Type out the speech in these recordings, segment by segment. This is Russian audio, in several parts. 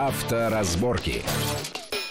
Авторазборки.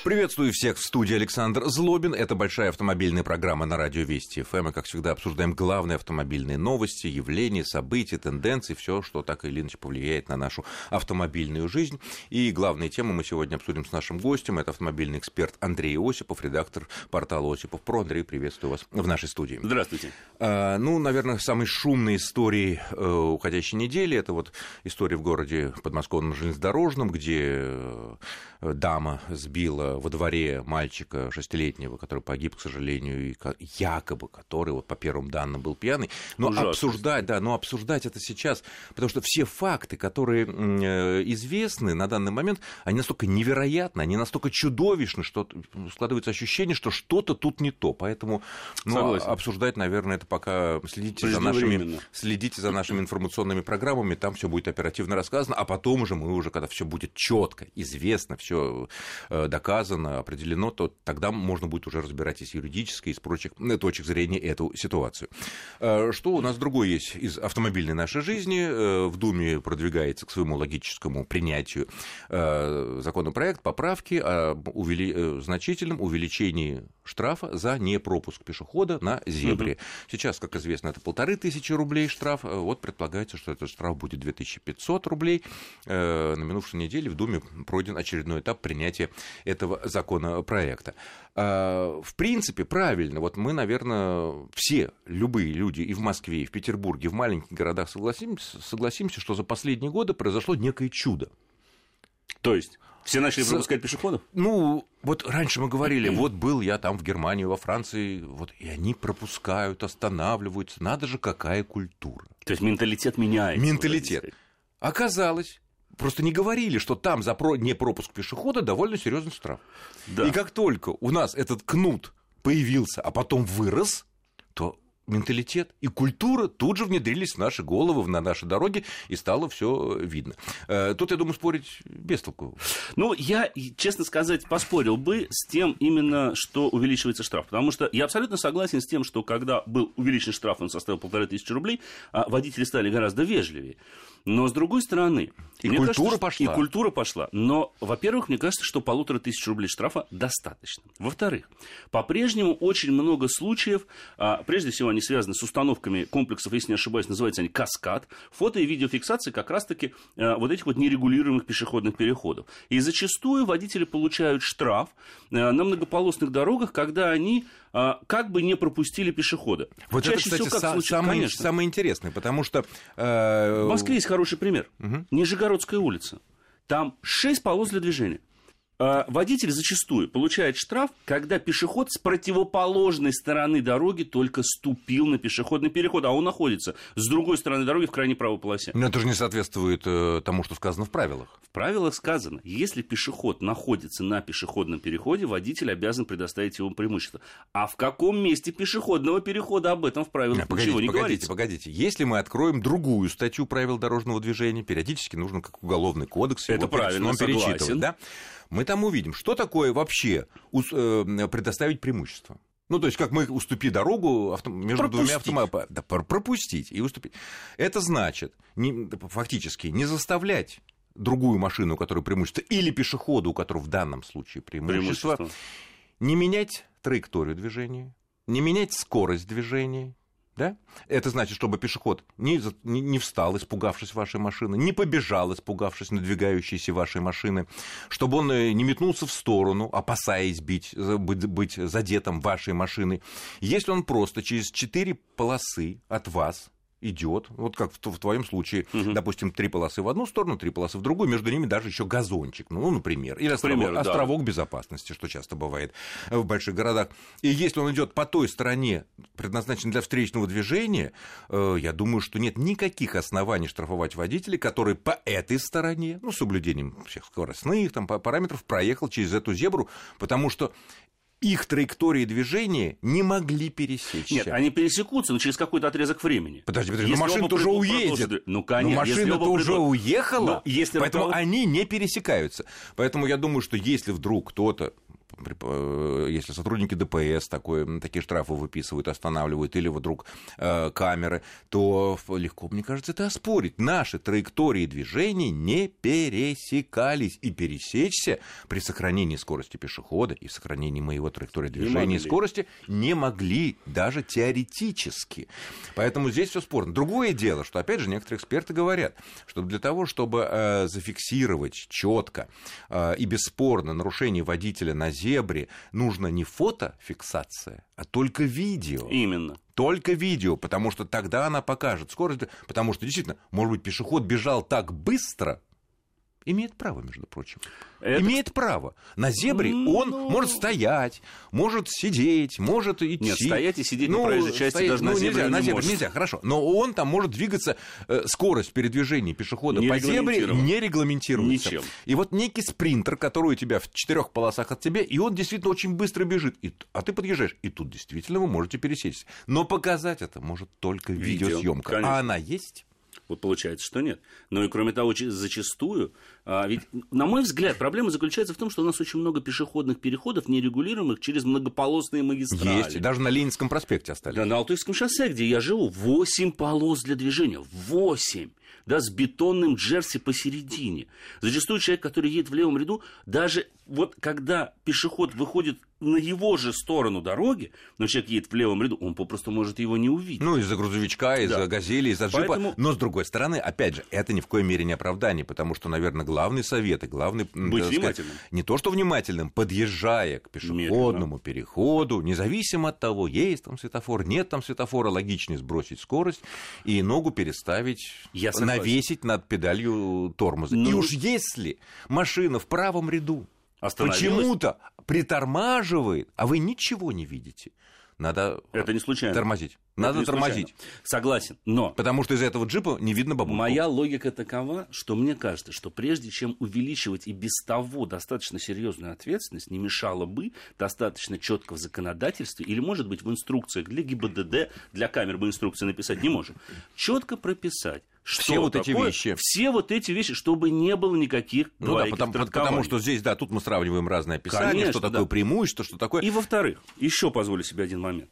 Приветствую всех в студии Александр Злобин. Это большая автомобильная программа на радио Вести ФМ. Мы, как всегда, обсуждаем главные автомобильные новости, явления, события, тенденции, все, что так или иначе повлияет на нашу автомобильную жизнь. И главные темы мы сегодня обсудим с нашим гостем. Это автомобильный эксперт Андрей Осипов, редактор портала Осипов Про. Андрей, приветствую вас в нашей студии. Здравствуйте. А, ну, наверное, самой шумной истории э, уходящей недели это вот история в городе подмосковном железнодорожном, где э, дама сбила во дворе мальчика шестилетнего, который погиб, к сожалению, и якобы который, вот по первым данным, был пьяный. Но Ужасно. обсуждать, да, но обсуждать это сейчас, потому что все факты, которые э, известны на данный момент, они настолько невероятны, они настолько чудовищны, что складывается ощущение, что что-то тут не то. Поэтому ну, обсуждать, наверное, это пока следите за, нашими, следите за нашими информационными программами, там все будет оперативно рассказано, а потом уже мы уже, когда все будет четко, известно, все э, доказано, определено, то тогда можно будет уже разбирать и с юридической, и с прочих э, точек зрения эту ситуацию. Э, что у нас другое есть из автомобильной нашей жизни? В Думе продвигается к своему логическому принятию законопроект поправки о увели... значительном увеличении штрафа за непропуск пешехода на зебре. Угу. Сейчас, как известно, это полторы тысячи рублей штраф. Вот предполагается, что этот штраф будет 2500 рублей. На минувшей неделе в Думе пройден очередной этап принятия этого законопроекта. А, в принципе, правильно. Вот мы, наверное, все, любые люди и в Москве, и в Петербурге, в маленьких городах согласимся, согласимся, что за последние годы произошло некое чудо. То есть? Все начали пропускать пешеходов? Ну, вот раньше мы говорили, вот был я там в Германии, во Франции, вот и они пропускают, останавливаются. Надо же, какая культура. То есть менталитет меняется. Менталитет. Оказалось, просто не говорили, что там за про... непропуск пешехода довольно серьезный штраф. Да. И как только у нас этот кнут появился, а потом вырос, то менталитет и культура тут же внедрились в наши головы, на наши дороги, и стало все видно. Э, тут, я думаю, спорить без толку. Ну, я, честно сказать, поспорил бы с тем именно, что увеличивается штраф. Потому что я абсолютно согласен с тем, что когда был увеличен штраф, он составил полторы тысячи рублей, а водители стали гораздо вежливее. Но с другой стороны... И культура кажется, пошла. И культура пошла. Но, во-первых, мне кажется, что полутора тысяч рублей штрафа достаточно. Во-вторых, по-прежнему очень много случаев, а, прежде всего они связаны с установками комплексов, если не ошибаюсь, называются они «Каскад», фото- и видеофиксации как раз-таки а, вот этих вот нерегулируемых пешеходных переходов. И зачастую водители получают штраф а, на многополосных дорогах, когда они а, как бы не пропустили пешехода. Вот Чаще это, кстати, всего, как са- самое, самое интересное, потому что... Э- в Москве есть хороший пример. Угу. Нижегородская улица. Там шесть полос для движения. А, водитель зачастую получает штраф, когда пешеход с противоположной стороны дороги только ступил на пешеходный переход, а он находится с другой стороны дороги в крайней правой полосе. Но это же не соответствует э, тому, что сказано в правилах. В правилах сказано, если пешеход находится на пешеходном переходе, водитель обязан предоставить ему преимущество. А в каком месте пешеходного перехода об этом в правилах погодите, ничего не погодите, говорится? Погодите, если мы откроем другую статью правил дорожного движения, периодически нужно как уголовный кодекс это его правильно, перечитывать, да? Мы там увидим, что такое вообще э, предоставить преимущество. Ну, то есть, как мы уступи дорогу авто... между пропустить. двумя автомобилями. Да, пропустить и уступить. Это значит, не, фактически, не заставлять другую машину, у которой преимущество, или пешеходу, у которого в данном случае преимущество, преимущество. не менять траекторию движения, не менять скорость движения, да? Это значит, чтобы пешеход не, не, встал, испугавшись вашей машины, не побежал, испугавшись надвигающейся вашей машины, чтобы он э, не метнулся в сторону, опасаясь бить, быть, быть задетым вашей машиной. Если он просто через четыре полосы от вас идет, вот как в, в твоем случае, угу. допустим, три полосы в одну сторону, три полосы в другую, между ними даже еще газончик, ну, например, или островок, островок да. безопасности, что часто бывает в больших городах. И если он идет по той стороне, предназначенной для встречного движения, э, я думаю, что нет никаких оснований штрафовать водителей, который по этой стороне, ну, с соблюдением всех скоростных там, параметров, проехал через эту зебру, потому что их траектории движения не могли пересечься. Нет, они пересекутся, но через какой-то отрезок времени. Подожди, подожди, но машина-то уже уедет. Ну, конечно. машина-то уже придут... уехала, если поэтому руковод... они не пересекаются. Поэтому я думаю, что если вдруг кто-то если сотрудники ДПС такое, такие штрафы выписывают, останавливают, или вдруг э, камеры, то легко, мне кажется, это оспорить. Наши траектории движений не пересекались, и пересечься при сохранении скорости пешехода и сохранении моего траектории движения и скорости не могли даже теоретически. Поэтому здесь все спорно. Другое дело, что, опять же, некоторые эксперты говорят, что для того, чтобы э, зафиксировать четко э, и бесспорно нарушение водителя на зебре, нужно не фотофиксация, а только видео. Именно только видео, потому что тогда она покажет скорость, потому что действительно, может быть, пешеход бежал так быстро, имеет право, между прочим. Это... Имеет право. На зебре ну... он может стоять, может сидеть, может идти. Нет, стоять и сидеть ну, на проезжей части стоять, даже ну, на зебре нельзя, не на зебре может. нельзя, хорошо. Но он там может двигаться, э, скорость передвижения пешехода не по зебре не регламентируется. Ничем. И вот некий спринтер, который у тебя в четырех полосах от тебя, и он действительно очень быстро бежит, и, а ты подъезжаешь, и тут действительно вы можете пересечься. Но показать это может только Видео, видеосъемка. конечно. А она есть? Вот получается, что нет. Но и кроме того, зачастую, а, ведь, на мой взгляд, проблема заключается в том, что у нас очень много пешеходных переходов, нерегулируемых через многополосные магистрали. Есть, даже на Ленинском проспекте остались. Да, на Алтайском шоссе, где я живу, 8 полос для движения. 8! Да, с бетонным джерси посередине. Зачастую человек, который едет в левом ряду, даже вот когда пешеход выходит на его же сторону дороги, но человек едет в левом ряду, он попросту может его не увидеть. Ну, из-за грузовичка, из-за да. газели, из-за джипа. Поэтому... Но, с другой стороны, опять же, это ни в коей мере не оправдание, потому что, наверное, главный совет и главный... Быть сказать, внимательным. Не то, что внимательным, подъезжая к пешеходному Медленно. переходу, независимо от того, есть там светофор, нет там светофора, логичнее сбросить скорость и ногу переставить, Я навесить над педалью тормоза. Ну... И уж если машина в правом ряду почему-то притормаживает, а вы ничего не видите. Надо это не случайно. тормозить. Надо тормозить. Согласен, но... Потому что из этого джипа не видно бабушку. Моя логика такова, что мне кажется, что прежде чем увеличивать и без того достаточно серьезную ответственность, не мешало бы достаточно четко в законодательстве или, может быть, в инструкциях для ГИБДД, для камер мы инструкции написать не можем, четко прописать, что все вот такое, эти вещи. Все вот эти вещи, чтобы не было никаких Ну да, потому, потому что здесь, да, тут мы сравниваем разные описания, Конечно, что такое да. преимущество, что такое... И во-вторых, еще позволю себе один момент.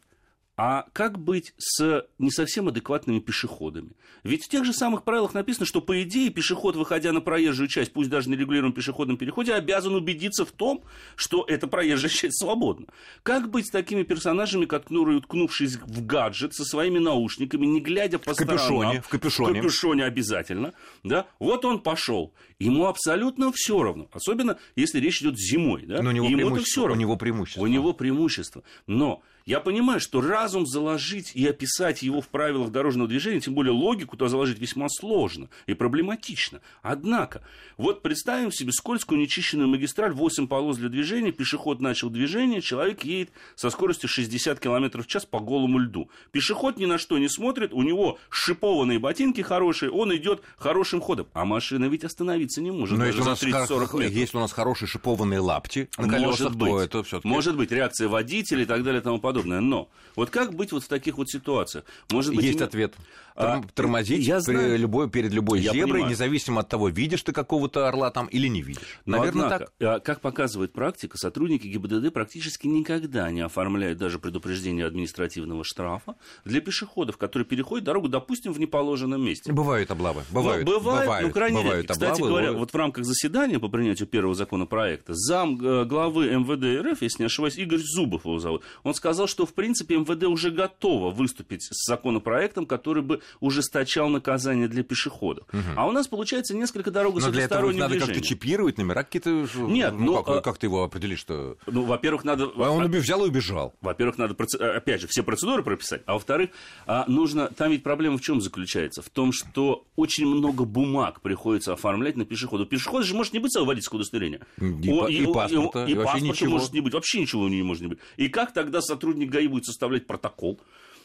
А как быть с не совсем адекватными пешеходами? Ведь в тех же самых правилах написано, что, по идее, пешеход, выходя на проезжую часть, пусть даже на регулируемом пешеходном переходе, обязан убедиться в том, что эта проезжая часть свободна. Как быть с такими персонажами, которые, уткнувшись в гаджет со своими наушниками, не глядя по в сторонам... Капюшоне, в капюшоне. В капюшоне обязательно. Да? Вот он пошел. Ему абсолютно все равно. Особенно, если речь идет зимой. Да? Но у него Ему все равно. У него преимущество. У него преимущество. Но я понимаю, что разум заложить и описать его в правилах дорожного движения, тем более логику то заложить весьма сложно и проблематично. Однако, вот представим себе скользкую нечищенную магистраль, 8 полос для движения, пешеход начал движение, человек едет со скоростью 60 км в час по голому льду. Пешеход ни на что не смотрит, у него шипованные ботинки хорошие, он идет хорошим ходом. А машина ведь остановиться не может. Но у, нас 30-40 метров. если у нас хорошие шипованные лапти на колесах, может быть, то это все Может быть, реакция водителя и так далее и тому подобное подобное. Но вот как быть вот в таких вот ситуациях? Может быть, Есть им... ответ. А, тормозить я знаю. При любой, перед любой я зеброй, понимаю. независимо от того, видишь ты какого-то орла там или не видишь. Но Наверное, однако, так. Как показывает практика, сотрудники ГИБДД практически никогда не оформляют даже предупреждение административного штрафа для пешеходов, которые переходят дорогу, допустим, в неположенном месте. Бывают облавы. Бывают. Ну, бывает, бывают, ну, крайне бывают редко. Кстати облавы, говоря, бывают. вот в рамках заседания по принятию первого законопроекта зам э, главы МВД РФ, если не ошибаюсь, Игорь Зубов его зовут, он сказал, что в принципе МВД уже готово выступить с законопроектом, который бы ужесточал наказание для пешеходов. Угу. А у нас получается несколько дорог Но для этого надо как-то чипировать номера какие-то. Нет, ну, ну как, а... как ты его определишь, что? Ну, во-первых, надо. А он взял и убежал. Во-первых, надо опять же все процедуры прописать, а во-вторых, а, нужно. Там ведь проблема в чем заключается? В том, что очень много бумаг приходится оформлять на пешехода. Пешеход же может не быть своего водительского удостоверения. И, О, и, и паспорта, и, и, паспорта ничего. может не быть, вообще ничего у него не может не быть. И как тогда сотрудник ГАИ будет составлять протокол?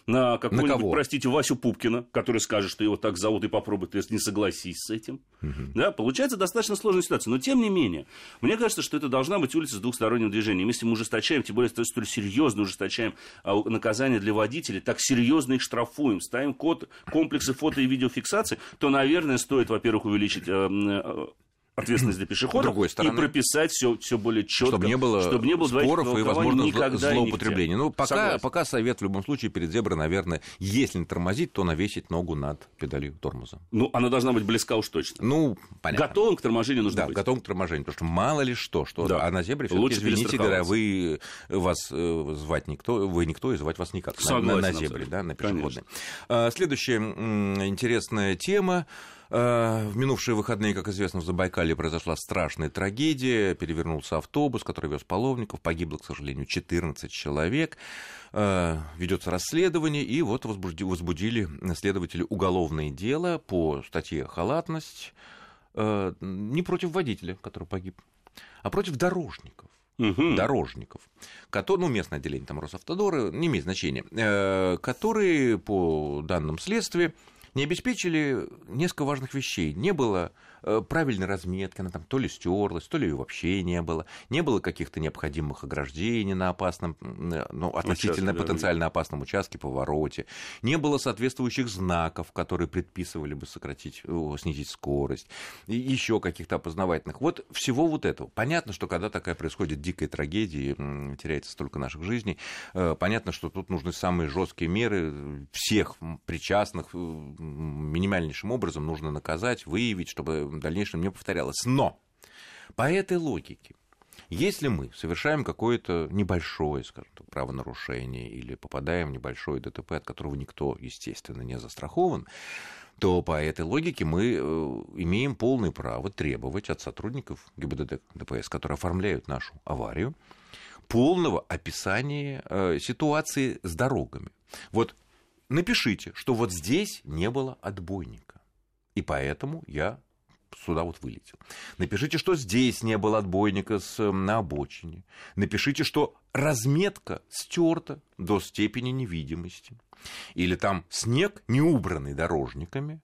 на какого-нибудь, простите, Васю Пупкина, который скажет, что его так зовут, и попробует, если не согласись с этим. Угу. Да, получается достаточно сложная ситуация. Но тем не менее, мне кажется, что это должна быть улица с двухсторонним движением. Если мы ужесточаем, тем более столь серьезно ужесточаем а, наказание для водителей, так серьезно их штрафуем, ставим код, комплексы фото и видеофиксации, то, наверное, стоит, во-первых, увеличить э, э, ответственность для пешеходов другой стороны, и прописать все, все более четко, чтобы не было, чтобы не было споров и, возможно, злоупотребления. Ну, пока, Согласен. пока совет в любом случае перед зеброй, наверное, если не тормозить, то навесить ногу над педалью тормоза. Ну, она должна быть близка уж точно. Ну, понятно. Готовым к торможению нужно да, быть. готовым к торможению, потому что мало ли что, что Да. а на зебре все Лучше извините, говоря, вы вас э, звать никто, вы никто и звать вас никак на- на, Согласен на зебре, абсолютно. да, на Конечно. пешеходной. А, Следующая м, интересная тема. А, В минувшие выходные, как известно, в Забайкале произошла страшная трагедия. Перевернулся автобус, который вез паломников. Погибло, к сожалению, 14 человек. А, Ведется расследование, и вот возбудили следователи уголовное дело по статье «Халатность» э, не против водителя, который погиб, а против дорожников Мгм. дорожников, которые, ну, местное отделение там Росавтодора, не имеет значения, э, которые, по данным следствия, не обеспечили несколько важных вещей. Не было э, правильной разметки, она там то ли стерлась, то ли ее вообще не было. Не было каких-то необходимых ограждений на опасном, э, ну, относительно Участке потенциально опасном участке, повороте. Не было соответствующих знаков, которые предписывали бы сократить, о, снизить скорость. И еще каких-то опознавательных. Вот всего вот этого. Понятно, что когда такая происходит дикая трагедия, теряется столько наших жизней, э, понятно, что тут нужны самые жесткие меры всех причастных э, минимальнейшим образом нужно наказать, выявить, чтобы в дальнейшем не повторялось. Но по этой логике, если мы совершаем какое-то небольшое, скажем так, правонарушение или попадаем в небольшое ДТП, от которого никто, естественно, не застрахован, то по этой логике мы э, имеем полное право требовать от сотрудников ГИБДД ДПС, которые оформляют нашу аварию, полного описания э, ситуации с дорогами. Вот напишите, что вот здесь не было отбойника, и поэтому я сюда вот вылетел. Напишите, что здесь не было отбойника с, на обочине. Напишите, что разметка стерта до степени невидимости. Или там снег, не убранный дорожниками,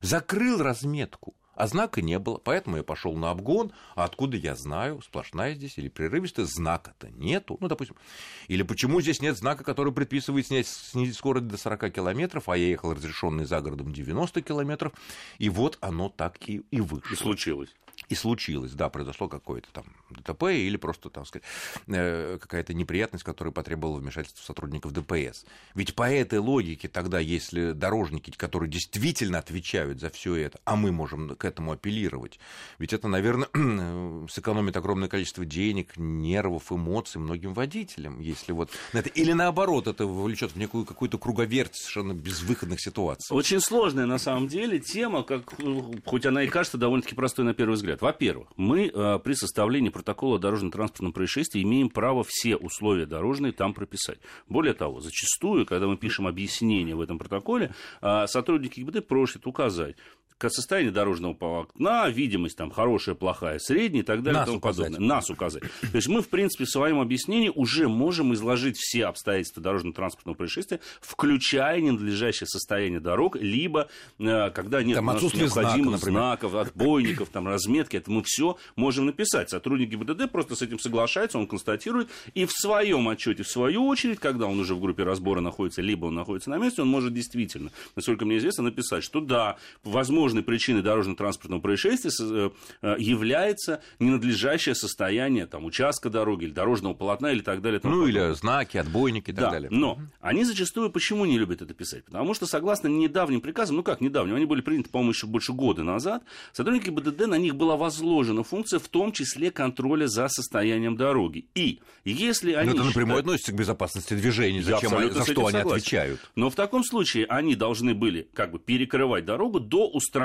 закрыл разметку, а знака не было. Поэтому я пошел на обгон, а откуда я знаю, сплошная здесь или прерывистая, знака-то нету. Ну, допустим. Или почему здесь нет знака, который предписывает снять, снизить скорость до 40 километров, а я ехал разрешенный за городом 90 километров, и вот оно так и, и вышло. И случилось. И случилось, да, произошло какое-то там ДТП или просто, там сказать, э, какая-то неприятность, которая потребовала вмешательства сотрудников ДПС. Ведь по этой логике тогда, если дорожники, которые действительно отвечают за все это, а мы можем к этому апеллировать, ведь это, наверное, сэкономит огромное количество денег, нервов, эмоций многим водителям, если вот на это... Или наоборот, это вовлечет в некую какую-то круговерть совершенно безвыходных ситуаций. Очень сложная на самом деле тема, как, э, хоть она и кажется довольно-таки простой на первый взгляд. Во-первых, мы э, при составлении протокола о дорожно-транспортном происшествии имеем право все условия дорожные там прописать. Более того, зачастую, когда мы пишем объяснение в этом протоколе, э, сотрудники ГИБД просят указать к состоянию дорожного полотна, видимость там хорошая, плохая, средняя и так далее. Нас и тому указать. подобное. Нас указать. То есть мы, в принципе, в своем объяснении уже можем изложить все обстоятельства дорожно-транспортного происшествия, включая ненадлежащее состояние дорог, либо э, когда нет Там отсутствие знака, необходимых например. знаков, отбойников, там, разметки, это мы все можем написать. Сотрудник ГИБДД просто с этим соглашается, он констатирует, и в своем отчете, в свою очередь, когда он уже в группе разбора находится, либо он находится на месте, он может действительно, насколько мне известно, написать, что да, возможной причиной дорожно-транспортного происшествия э, э, является ненадлежащее состояние там, участка дороги или дорожного полотна или так далее. Ну, или знаки, отбойники и так Да, далее. но они зачастую почему не любят это писать? Потому что, согласно недавним приказам, ну как недавним, они были приняты, по-моему, еще больше года назад, сотрудники БДД, на них была возложена функция, в том числе контроля за состоянием дороги. И если они... Но это напрямую считают- относится к безопасности движения, зачем за что они согласен. отвечают. Но в таком случае они должны были как бы перекрывать дорогу до устранения,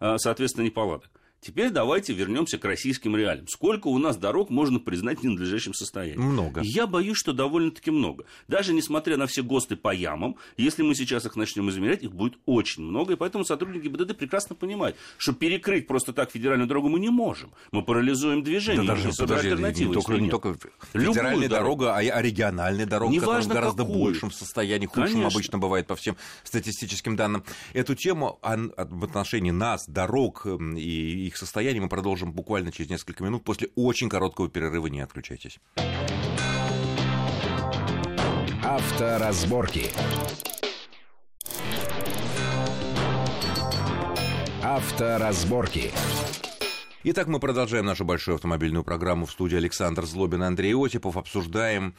э, соответственно, неполадок. Теперь давайте вернемся к российским реалиям. Сколько у нас дорог можно признать в ненадлежащем состоянии? Много. Я боюсь, что довольно-таки много. Даже несмотря на все ГОСТы по ямам, если мы сейчас их начнем измерять, их будет очень много. И поэтому сотрудники БДД прекрасно понимают, что перекрыть просто так федеральную дорогу мы не можем. Мы парализуем движение. Да даже, подожди, не альтернативы, только, если не только Любую федеральная дорогу. дорога, а, а региональная дорога, которая в гораздо какую. большем состоянии, худшем Конечно. обычно бывает по всем статистическим данным. Эту тему ан- от- в отношении нас, дорог м, и их состояния мы продолжим буквально через несколько минут после очень короткого перерыва. Не отключайтесь. Авторазборки. Авторазборки. Итак, мы продолжаем нашу большую автомобильную программу в студии Александр Злобин, Андрей Осипов. Обсуждаем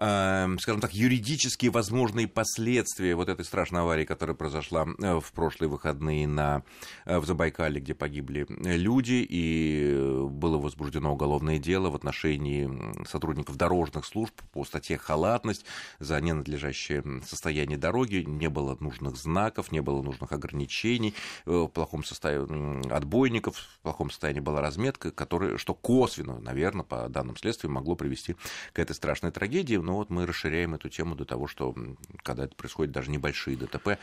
Эм, скажем так, юридические возможные последствия вот этой страшной аварии, которая произошла э, в прошлые выходные на, э, в Забайкале, где погибли люди, и было возбуждено уголовное дело в отношении сотрудников дорожных служб по статье «Халатность» за ненадлежащее состояние дороги, не было нужных знаков, не было нужных ограничений, э, в плохом состоянии отбойников, в плохом состоянии была разметка, которая, что косвенно, наверное, по данным следствия, могло привести к этой страшной трагедии. Но вот мы расширяем эту тему до того, что когда это происходит даже небольшие ДТП,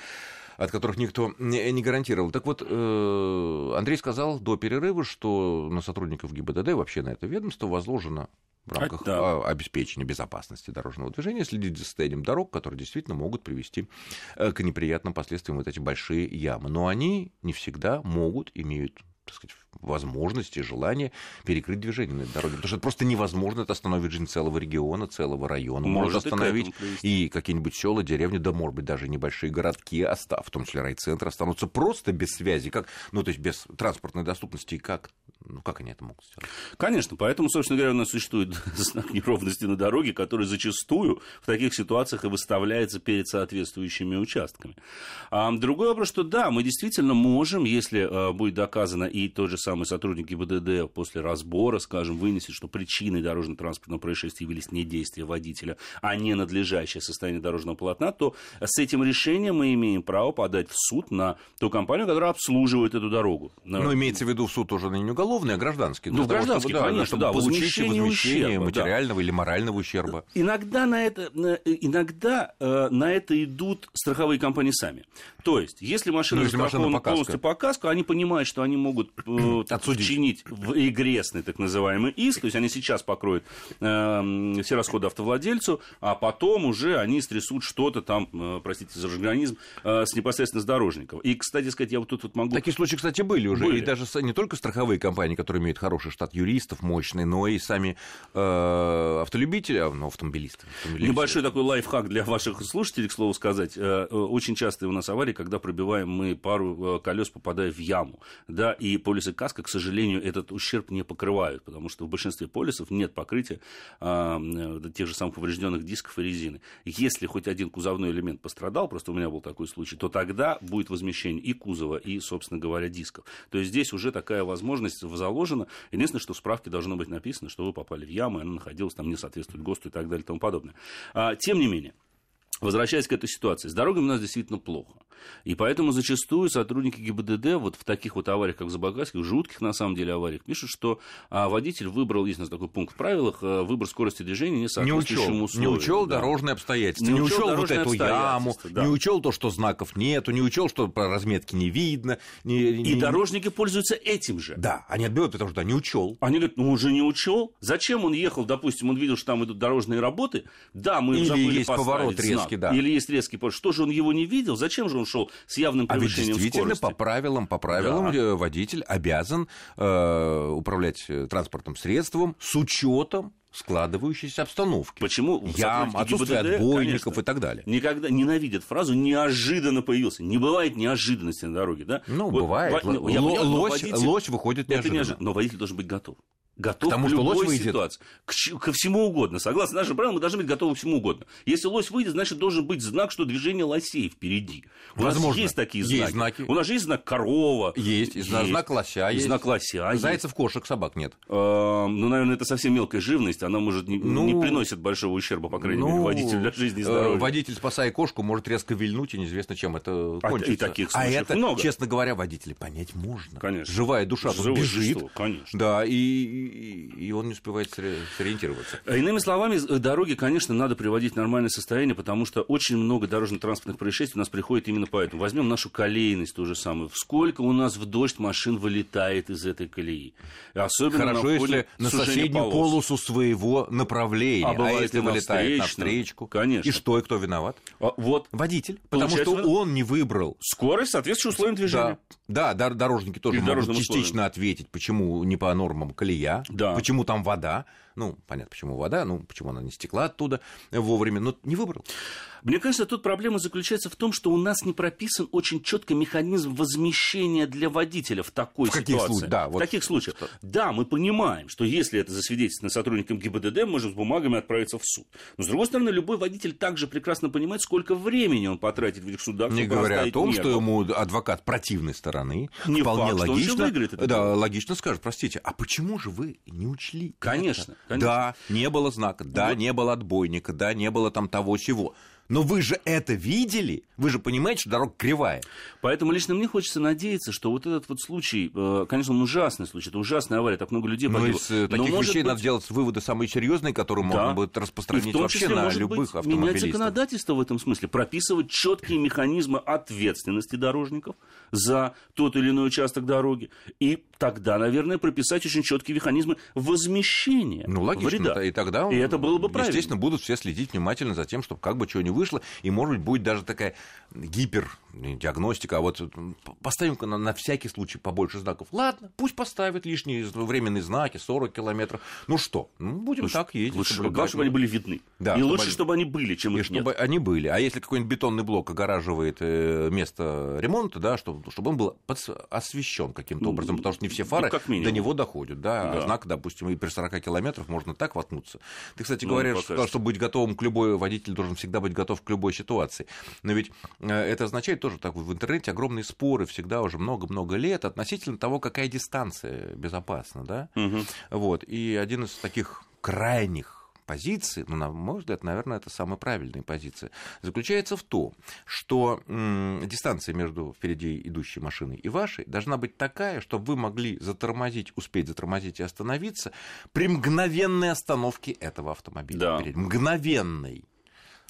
от которых никто не гарантировал. Так вот, э, Андрей сказал до перерыва, что на сотрудников ГИБДД, вообще на это ведомство, возложено в рамках да. обеспечения безопасности дорожного движения следить за состоянием дорог, которые действительно могут привести э, к неприятным последствиям вот эти большие ямы. Но они не всегда могут, имеют так сказать, возможности, желания перекрыть движение на этой дороге. Потому что это просто невозможно, это остановит жизнь целого региона, целого района. Может, может остановить и, и какие-нибудь села, деревни, да, может быть, даже небольшие городки, в том числе райцентры, останутся просто без связи, как, ну, то есть без транспортной доступности, и как ну, как они это могут сделать? Конечно, поэтому, собственно говоря, у нас существует знак неровности на дороге, который зачастую в таких ситуациях и выставляется перед соответствующими участками. А другой вопрос, что да, мы действительно можем, если а, будет доказано, и тот же самый сотрудник ГИБДД после разбора, скажем, вынесет, что причиной дорожно-транспортного происшествия явились не действия водителя, а не надлежащее состояние дорожного полотна, то с этим решением мы имеем право подать в суд на ту компанию, которая обслуживает эту дорогу. Но имеется в виду в суд уже не уголовный, а гражданский. Ну, гражданский, да, конечно, чтобы да, возмещение, возмещение ущерба, материального да. или морального ущерба. Иногда на это, иногда э, на это идут страховые компании сами. То есть, если машина ну, застрахована полностью по каску, они понимают, что они могут э, вчинить в регрессный так называемый иск, то есть они сейчас покроют э, все расходы автовладельцу, а потом уже они стрясут что-то там, э, простите за организм, э, с непосредственно с дорожников. И, кстати сказать, я вот тут вот могу... Такие случаи, кстати, были уже, были. и даже не только страховые компании, компании, которые имеют хороший штат юристов, мощный, но и сами э, автолюбители, а, ну, автомобилисты, автомобилисты. Небольшой такой лайфхак для ваших слушателей, к слову сказать. Э, э, очень часто у нас аварии, когда пробиваем мы пару э, колес, попадая в яму. Да, и полисы каска, к сожалению, этот ущерб не покрывают, потому что в большинстве полисов нет покрытия э, тех же самых поврежденных дисков и резины. Если хоть один кузовной элемент пострадал, просто у меня был такой случай, то тогда будет возмещение и кузова, и, собственно говоря, дисков. То есть здесь уже такая возможность заложено. Единственное, что в справке должно быть написано, что вы попали в яму, и она находилась там, не соответствует ГОСТу и так далее и тому подобное. А, тем не менее, Возвращаясь к этой ситуации, с дорогами у нас действительно плохо. И поэтому зачастую сотрудники ГИБДД вот в таких вот авариях, как Забайкальских, жутких на самом деле авариях, пишут, что а, водитель выбрал, есть у нас такой пункт в правилах, а, выбор скорости движения не соответствующему условию. Не учел да. дорожные обстоятельства, не, не учел вот эту яму, да. не учел то, что знаков нету, не учел, что по разметке не видно. Не, не, и дорожники пользуются этим же. Да, они отбивают, потому что да, не учел. Они говорят, ну уже не учел. Зачем он ехал, допустим, он видел, что там идут дорожные работы, да, мы Или забыли есть поворот резкий, знак. да. Или есть резкий поворот. Что же он его не видел? Зачем же он шел с явным а ведь действительно скорости? по правилам, по правилам да. Э, водитель обязан э, управлять э, транспортным средством с учетом складывающейся обстановки. Почему? Ям, отсутствие ГИБДД, отбойников конечно, и так далее. Никогда ненавидят фразу «неожиданно появился». Не бывает неожиданности на дороге, да? Ну, вот, бывает. Л- я, лось, водитель, лось выходит неожиданно. неожиданно. Но водитель должен быть готов готов Потому к любой что лось ситуации. К, ко всему угодно. Согласно нашим правилам, мы должны быть готовы к всему угодно. Если лось выйдет, значит, должен быть знак, что движение лосей впереди. У Возможно. нас есть такие знаки. Есть знаки. У нас же есть знак корова. Есть. И знак лося есть. знак лося Зайцев, кошек, собак нет. А, ну, наверное, это совсем мелкая живность. Она, может, не, ну, не приносит большого ущерба, по крайней ну, мере, водителю для жизни и здоровья. Водитель, спасая кошку, может резко вильнуть, и неизвестно, чем это кончится. А, и таких случаев а это, много. честно говоря, водители понять можно. Конечно. Живая душа тут бежит. Конечно. Да, и, и он не успевает сориентироваться. Э, иными словами, дороги, конечно, надо приводить в нормальное состояние, потому что очень много дорожно-транспортных происшествий у нас приходит именно поэтому. Возьмем нашу колейность ту же самую. Сколько у нас в дождь машин вылетает из этой колеи. Особенно Хорошо, на если на соседнюю полос. полосу своего направления. А, а если вылетает на встречку? Конечно. И что, и кто виноват? А, вот. Водитель. Потому что он не выбрал. Скорость, соответствующую условиям движения. Да, Да, дорожники тоже могут частично условиям. ответить, почему не по нормам колея, Да. почему там вода. Ну, понятно, почему вода, ну, почему она не стекла оттуда вовремя, но не выбрал. Мне кажется, тут проблема заключается в том, что у нас не прописан очень четко механизм возмещения для водителя в такой В каких ситуации. случаях? Да, в вот таких случаях. Да, мы понимаем, что если это засвидетельствовано сотрудником ГИБДД, мы можем с бумагами отправиться в суд. Но, с другой стороны, любой водитель также прекрасно понимает, сколько времени он потратит в этих судах, Не говоря о том, мерку. что ему адвокат противной стороны Не вполне факт, что он логично, выиграет это да, логично скажет, простите, а почему же вы не учли? Конечно, это? конечно. Да, не было знака, да, Вот. не было отбойника, да, не было там того сего. Но вы же это видели? Вы же понимаете, что дорога кривая. Поэтому лично мне хочется надеяться, что вот этот вот случай, э, конечно, он ужасный случай, это ужасная авария, так много людей Но погибло. из э, Но, таких вещей быть, надо делать выводы самые серьезные, которые Да. можно будет И распространить в том вообще числе, на может любых быть, менять автомобилистов. законодательство в этом смысле, прописывать четкие механизмы ответственности дорожников за тот или иной участок дороги. И тогда, наверное, прописать очень четкие механизмы возмещения Ну, логично. вреда. И тогда, И это было бы правильно. естественно, будут все следить внимательно за тем, чтобы как бы чего не вышло. И, может быть, будет даже такая гипер не диагностика, а вот м, поставим-ка на, на всякий случай побольше знаков. Ладно, пусть поставят лишние временные знаки, 40 километров. Ну что, ну, будем так ездить. Лучше, главное, чтобы они были видны. Да, и чтобы лучше, они- чтобы они были, чем И их чтобы нет. они были. А если какой-нибудь бетонный блок огораживает э, место ремонта, да, чтобы, чтобы он был освещен каким-то Ну, образом, потому что не все фары ну, как минимум. до него доходят. Да, Да. А знак, допустим, и при 40 километрах можно так воткнуться. Ты, кстати, Ну, говоришь, что, что. чтобы быть готовым к любой, водитель должен всегда быть готов к любой ситуации. Но ведь э, это означает тоже так, в интернете огромные споры всегда уже много-много лет относительно того, какая дистанция безопасна, да. Мгм. Вот. И один из таких крайних позиций, ну, на мой взгляд, наверное, это самая правильная позиция, заключается в том, что м, дистанция между впереди идущей машиной и вашей должна быть такая, чтобы вы могли затормозить, успеть затормозить и остановиться при мгновенной остановке этого автомобиля. Да. Мгновенной.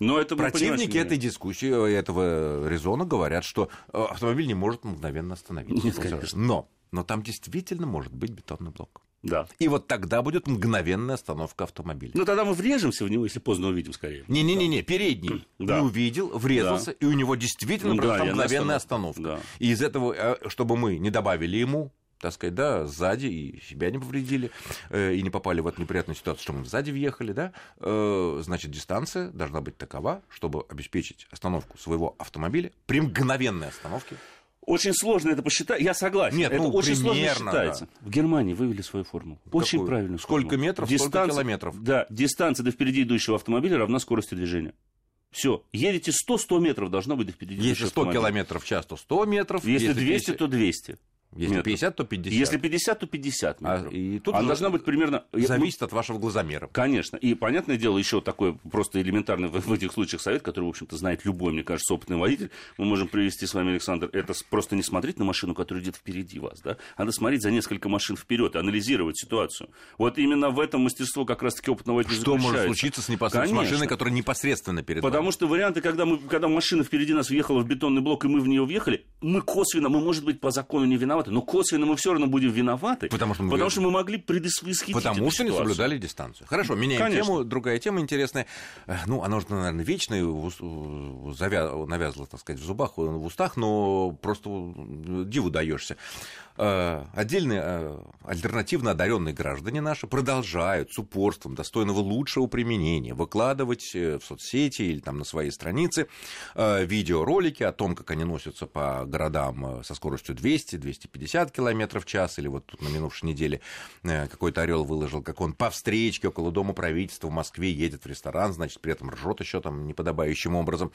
Но это Противники этой дискуссии, э, этого резона говорят, что э, автомобиль не может мгновенно остановиться. Нет, конечно. Но, но там действительно может быть бетонный блок. Да. И вот тогда будет мгновенная остановка автомобиля. Ну, тогда мы врежемся в него, если поздно увидим, скорее. Не-не-не, передний Да. не увидел, врезался, и у него действительно произошла Мгновенная мгновенная остановка. остановка. Да. И из этого, э, чтобы мы не добавили ему, так сказать, да, сзади и себя не повредили, э, и не попали в эту неприятную ситуацию, что мы сзади въехали, да, э, значит, дистанция должна быть такова, чтобы обеспечить остановку своего автомобиля при мгновенной остановке. Очень сложно это посчитать. Я согласен. Нет, это ну, очень сложно примерно, считается. В Германии вывели свою формулу. Очень Какую? правильную Сколько формулу. метров, столько километров. Да, дистанция до впереди идущего автомобиля равна скорости движения. Все. Едете 100-100 метров должно быть до впереди Если идущего 100 автомобиля. километров в час, то 100 метров. Если 200, 50 то 200. Если метров. 50, то 50. Если 50, то 50 А, метров. и тут Она должна быть примерно... Зависит от вашего глазомера. Конечно. И, понятное дело, еще такой просто элементарный в, в этих случаях совет, который, в общем-то, знает любой, мне кажется, опытный водитель. Мы можем привести с вами, Александр, это просто не смотреть на машину, которая идет впереди вас, да, а надо смотреть за несколько машин вперед и анализировать ситуацию. Вот именно в этом мастерство как раз-таки опытного водителя Что может случиться с, непосредственно, с машиной, которая непосредственно перед Потому вами? что варианты, когда, мы, когда машина впереди нас въехала в бетонный блок, и мы в нее въехали, мы косвенно, мы, может быть, по закону не виноваты, но косвенно мы все равно будем виноваты, Потому что мы потому виноваты. что мы могли предвосхитить Потому что не ситуацию. соблюдали дистанцию. Хорошо, меняем Конечно. тему. Другая тема интересная. Э, Ну, она уже, наверное, вечная, в ус- в- завя- навязла, так сказать, в зубах, в устах, но просто э, диву даешься. Э, Отдельные э, альтернативно одаренные граждане наши продолжают с упорством достойного лучшего применения выкладывать э, в соцсети или там на своей странице видеоролики о том, как они носятся по городам со скоростью 200-250 км в час, или вот тут на минувшей неделе какой-то орел выложил, как он по встречке около Дома правительства в Москве едет в ресторан, значит, при этом ржет еще там неподобающим образом.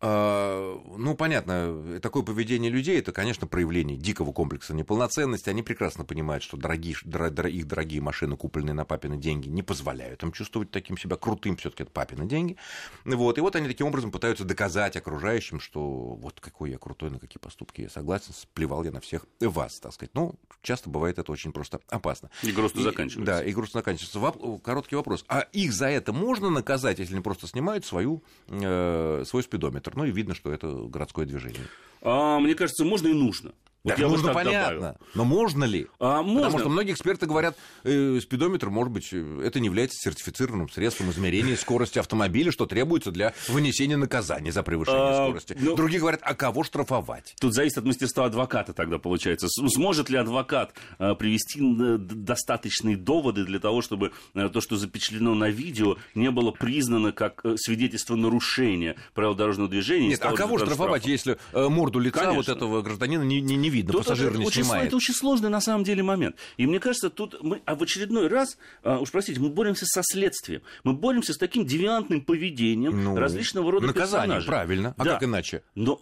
А, Ну, понятно, такое поведение людей это, конечно, проявление дикого комплекса неполноценности. Они прекрасно понимают, что дорогие, дор- их дорогие машины, купленные на папины деньги, не позволяют им чувствовать таким себя крутым, все-таки это папины деньги. Вот. И вот они таким образом пытаются доказать окружающим, что вот какой я крутой, на какие поступки я согласен, сплевал я на всех вас, так сказать. Ну, часто бывает это очень просто опасно. И грустно И- заканчивается. Да, и грустно заканчивается. Воп- Короткий вопрос. А их за это можно наказать, если они просто снимают свою, э, свой спидометр? Ну и видно, что это городское движение. А, мне кажется, можно и нужно. Вот так нужно понятно. Добавил. Но можно ли? А, можно. Потому что многие эксперты говорят, э, спидометр, может быть, это не является сертифицированным средством измерения скорости автомобиля, что требуется для вынесения наказания за превышение а, скорости. Ну, Другие говорят, а кого штрафовать? Тут зависит от мастерства адвоката тогда получается. Сможет ли адвокат э, привести э, достаточные доводы для того, чтобы э, то, что запечатлено на видео, не было признано как э, свидетельство нарушения правил дорожного движения? Нет, а кого штрафовать, штрафом? если э, морду лица Конечно. вот этого гражданина не, не, не видно, тут пассажир это, не очень, снимает? Это очень сложный на самом деле момент. И мне кажется, тут мы а в очередной раз, а, уж простите, мы боремся со следствием. Мы боремся с таким девиантным поведением ну, различного рода наказание, персонажей. правильно. А да. как иначе? Но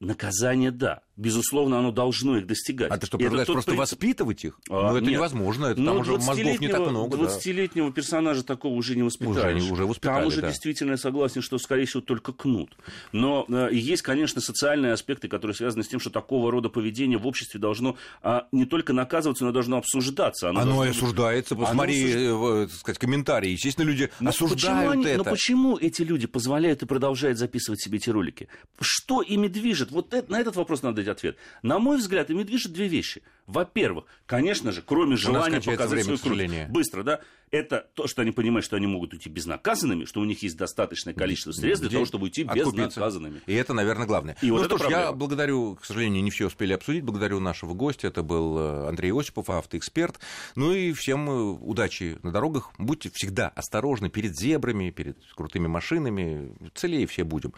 наказание, да безусловно, оно должно их достигать. А ты что, предлагаешь просто при... воспитывать их? А, ну, это нет. невозможно, это, ну, там уже мозгов не так много. 20-летнего да. персонажа такого уже не воспитаешь. Уже, уже воспитали, Там уже да. действительно я согласен, что, скорее всего, только кнут. Но э, есть, конечно, социальные аспекты, которые связаны с тем, что такого рода поведение в обществе должно а, не только наказываться, но должно обсуждаться. Оно, оно и осуждается. Посмотри, оно... э, сказать, комментарии. Естественно, люди но осуждают они, это. Но почему эти люди позволяют и продолжают записывать себе эти ролики? Что ими движет? Вот это, на этот вопрос надо дать ответ. На мой взгляд, ими движет две вещи. Во-первых, конечно же, кроме желания показать свою круть быстро, да, это то, что они понимают, что они могут уйти безнаказанными, что у них есть достаточное количество средств для того, чтобы уйти безнаказанными. И это, наверное, главное. И ну вот что ж, проблема. я благодарю, к сожалению, не все успели обсудить, благодарю нашего гостя, это был э, Андрей Осипов, автоэксперт. Ну и всем э, удачи на дорогах. Будьте всегда осторожны перед зебрами, перед крутыми машинами. Целее все будем.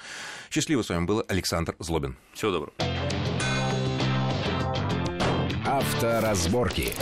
Счастливо с вами был Александр Злобин. Всего доброго. Авторазборки.